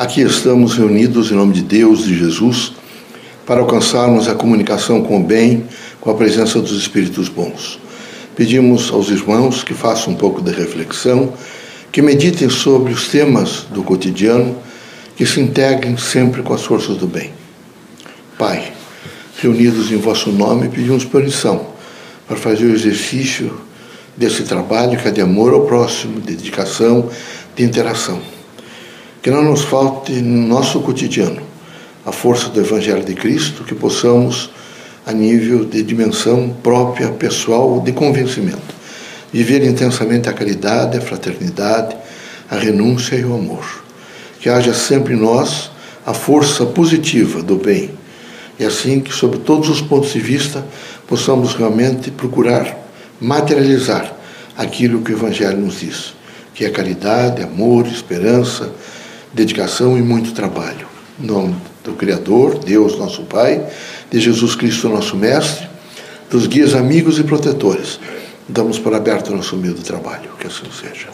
Aqui estamos reunidos em nome de Deus, de Jesus, para alcançarmos a comunicação com o bem, com a presença dos Espíritos bons. Pedimos aos irmãos que façam um pouco de reflexão, que meditem sobre os temas do cotidiano, que se integrem sempre com as forças do bem. Pai, reunidos em vosso nome, pedimos permissão para fazer o exercício desse trabalho que é de amor ao próximo, de dedicação, de interação. Que não nos falte no nosso cotidiano a força do Evangelho de Cristo, que possamos, a nível de dimensão própria, pessoal, de convencimento, viver intensamente a caridade, a fraternidade, a renúncia e o amor. Que haja sempre em nós a força positiva do bem. E assim que, sob todos os pontos de vista, possamos realmente procurar materializar aquilo que o Evangelho nos diz, que é caridade, amor, esperança, dedicação e muito trabalho. Em nome do Criador, Deus, nosso Pai, de Jesus Cristo, nosso Mestre, dos guias amigos e protetores, damos por aberto nosso humilde trabalho. Que assim seja.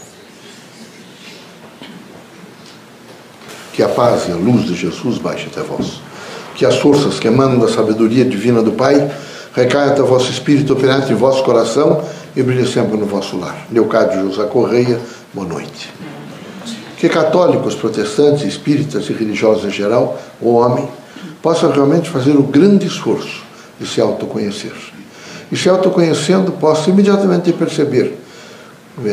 Que a paz e a luz de Jesus baixe até vós. Que as forças que emanam da sabedoria divina do Pai recaiam até vosso espírito, penetre em vosso coração e brilhe sempre no vosso lar. Leocádio José Correia, boa noite. Que católicos, protestantes, espíritas e religiosos em geral, o homem, possam realmente fazer o grande esforço de se autoconhecer. E se autoconhecendo, possa imediatamente perceber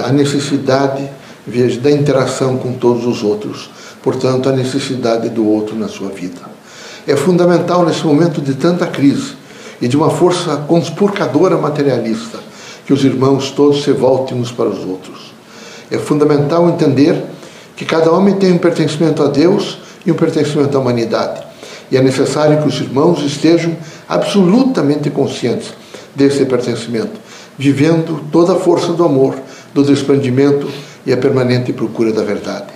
a necessidade da interação com todos os outros, portanto, a necessidade do outro na sua vida. É fundamental nesse momento de tanta crise e de uma força conspurcadora materialista que os irmãos todos se voltem uns para os outros. É fundamental entender que cada homem tem um pertencimento a Deus e um pertencimento à humanidade. E é necessário que os irmãos estejam absolutamente conscientes desse pertencimento, vivendo toda a força do amor, do desprendimento e a permanente procura da verdade.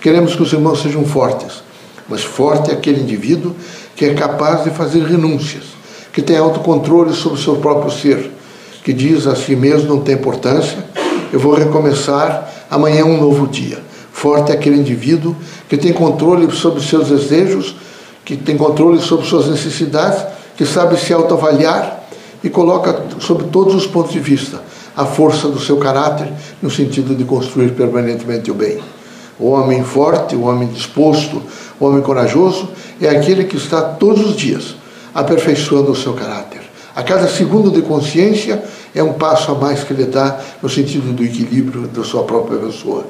Queremos que os irmãos sejam fortes, mas forte é aquele indivíduo que é capaz de fazer renúncias, que tem autocontrole sobre o seu próprio ser, que diz a si mesmo não tem importância, eu vou recomeçar amanhã um novo dia. Forte é aquele indivíduo que tem controle sobre os seus desejos, que tem controle sobre suas necessidades, que sabe se autoavaliar e coloca sobre todos os pontos de vista a força do seu caráter no sentido de construir permanentemente o bem. O homem forte, o homem disposto, o homem corajoso é aquele que está todos os dias aperfeiçoando o seu caráter a cada segundo de consciência é um passo a mais que ele dá no sentido do equilíbrio da sua própria pessoa.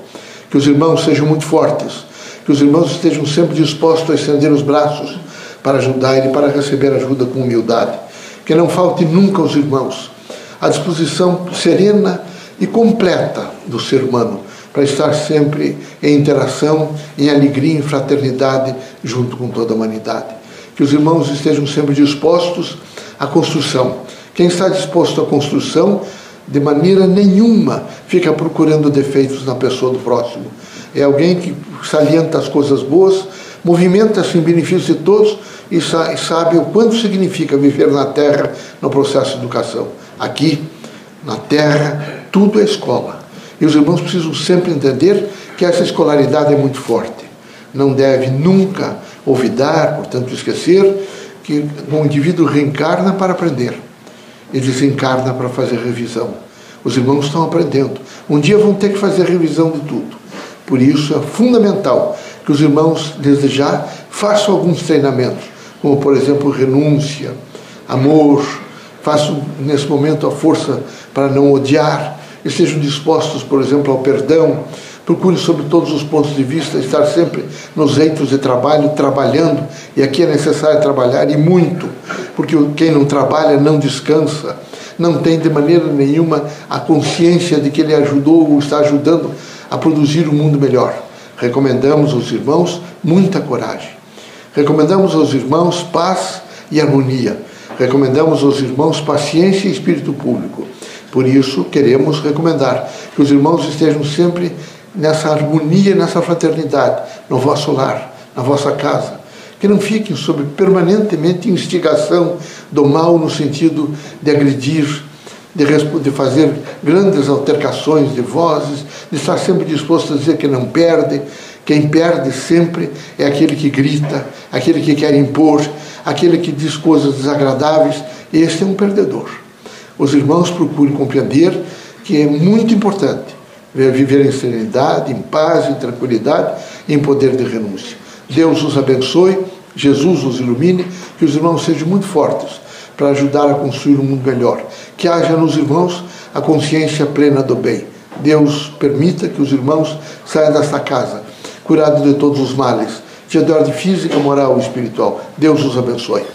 Que os irmãos sejam muito fortes, que os irmãos estejam sempre dispostos a estender os braços para ajudar e para receber ajuda com humildade. Que não falte nunca aos irmãos a disposição serena e completa do ser humano para estar sempre em interação, em alegria, em fraternidade junto com toda a humanidade. Que os irmãos estejam sempre dispostos a construção. Quem está disposto à construção, de maneira nenhuma fica procurando defeitos na pessoa do próximo. É alguém que salienta as coisas boas, movimenta-se em benefício de todos e sabe o quanto significa viver na terra no processo de educação. Aqui, na terra, tudo é escola. E os irmãos precisam sempre entender que essa escolaridade é muito forte. Não deve nunca olvidar, portanto, esquecer que um indivíduo reencarna para aprender e desencarna para fazer revisão. Os irmãos estão aprendendo. Um dia vão ter que fazer revisão de tudo. Por isso é fundamental que os irmãos, desde já, façam alguns treinamentos, como por exemplo renúncia, amor, façam nesse momento a força para não odiar, estejam dispostos, por exemplo, ao perdão, Procure, sobre todos os pontos de vista, estar sempre nos eitos de trabalho, trabalhando, e aqui é necessário trabalhar, e muito, porque quem não trabalha não descansa, não tem de maneira nenhuma a consciência de que ele ajudou ou está ajudando a produzir um mundo melhor. Recomendamos aos irmãos muita coragem. Recomendamos aos irmãos paz e harmonia. Recomendamos aos irmãos paciência e espírito público. Por isso, queremos recomendar que os irmãos estejam sempre nessa harmonia, nessa fraternidade, no vosso lar, na vossa casa. Que não fiquem sob permanentemente instigação do mal no sentido de agredir, de, de fazer grandes altercações de vozes, de estar sempre disposto a dizer que não perdem, Quem perde sempre é aquele que grita, aquele que quer impor, aquele que diz coisas desagradáveis. Este é um perdedor. Os irmãos procurem compreender que é muito importante viver em serenidade, em paz, em tranquilidade, em poder de renúncia. Deus os abençoe, Jesus os ilumine, que os irmãos sejam muito fortes para ajudar a construir um mundo melhor. Que haja nos irmãos a consciência plena do bem. Deus permita que os irmãos saiam desta casa curados de todos os males, de ordem física, moral e espiritual. Deus os abençoe.